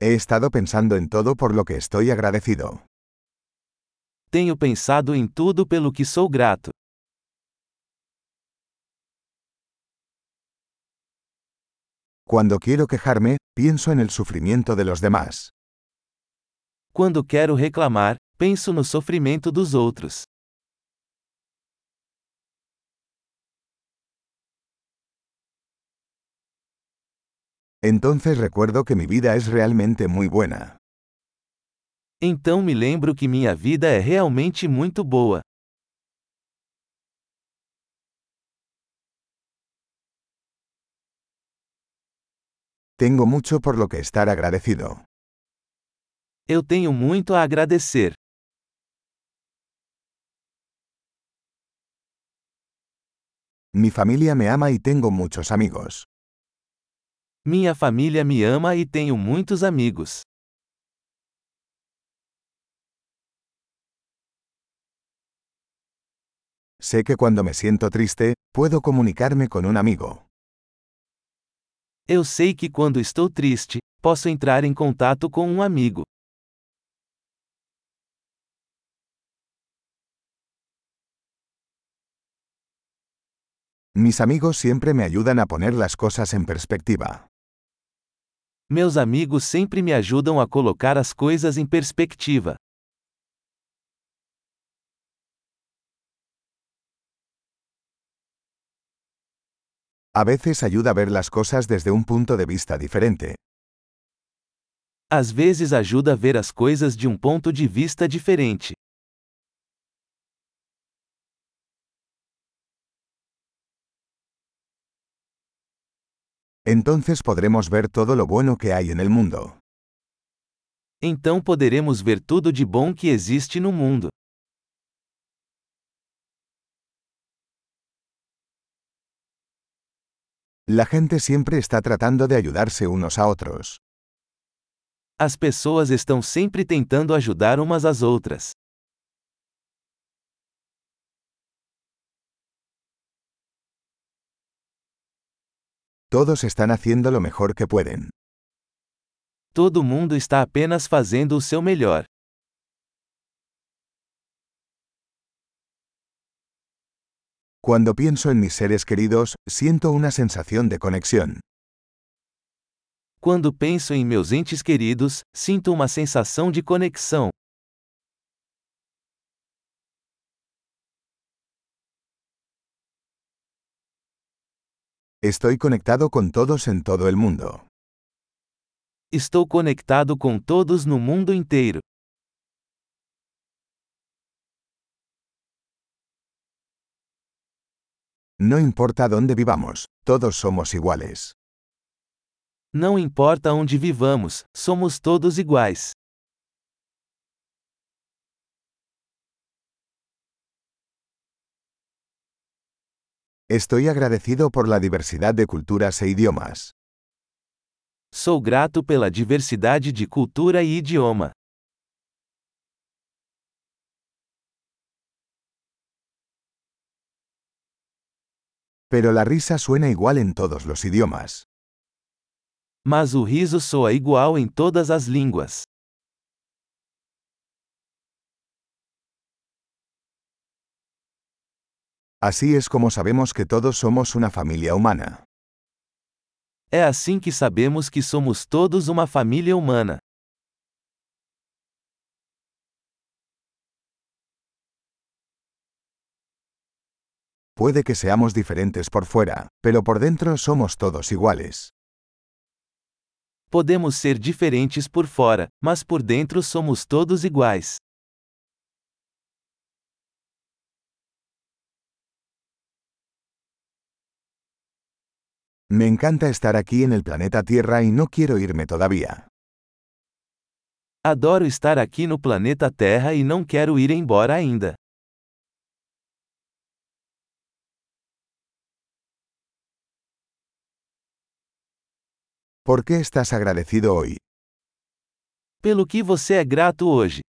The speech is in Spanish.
He estado pensando en todo por lo que estoy agradecido. Tenho pensado em tudo pelo que sou grato. Cuando quiero quejarme, pienso en el sufrimiento de los demás. Quando quero reclamar, penso no sofrimento dos outros. Entonces recuerdo que mi vida es realmente muy buena. Então me lembro que minha vida é realmente muito boa. Tengo mucho por lo que estar agradecido. Eu tenho muito a agradecer. Mi familia me ama y tengo muchos amigos. Minha família me ama e tenho muitos amigos. Sé que cuando me siento triste, puedo comunicarme con un amigo. Eu sei que quando estou triste, posso entrar em contato com um amigo. Mis amigos siempre me ayudan a poner las cosas en perspectiva. Meus amigos sempre me ajudam a colocar as coisas em perspectiva. A veces ayuda a ver las cosas desde un punto de vista diferente. Às vezes ajuda a ver as coisas de um ponto de vista diferente. Entonces podremos ver todo lo bueno que hay en el mundo. Então poderemos ver tudo de bom que existe no mundo. La gente siempre está tratando de ayudarse unos a otros. As pessoas estão sempre tentando ajudar umas às outras. Todos están haciendo lo mejor que pueden. Todo mundo está apenas fazendo o seu melhor. Cuando pienso en mis seres queridos, siento una sensación de conexión. Quando penso em meus entes queridos, sinto uma sensação de conexão. Estoy conectado con todos en todo el mundo. Estou conectado com todos no mundo inteiro. No importa dónde vivamos, todos somos iguales. Não importa onde vivamos, somos todos iguais. Estoy agradecido por la diversidad de culturas e idiomas. Sou grato pela diversidade de cultura e idioma. Pero la risa suena igual en todos los idiomas. Mas o riso soa igual em todas as línguas. Así es como sabemos que todos somos una familia humana. É assim que sabemos que somos todos uma família humana. Puede que seamos diferentes por fuera, pero por dentro somos todos iguales. Podemos ser diferentes por fora, mas por dentro somos todos iguais. Me encanta estar aquí en el planeta Tierra y no quiero irme todavía. Adoro estar aqui no planeta Terra e não quero ir embora ainda. ¿Por qué estás agradecido hoy? Pelo que você é grato hoje?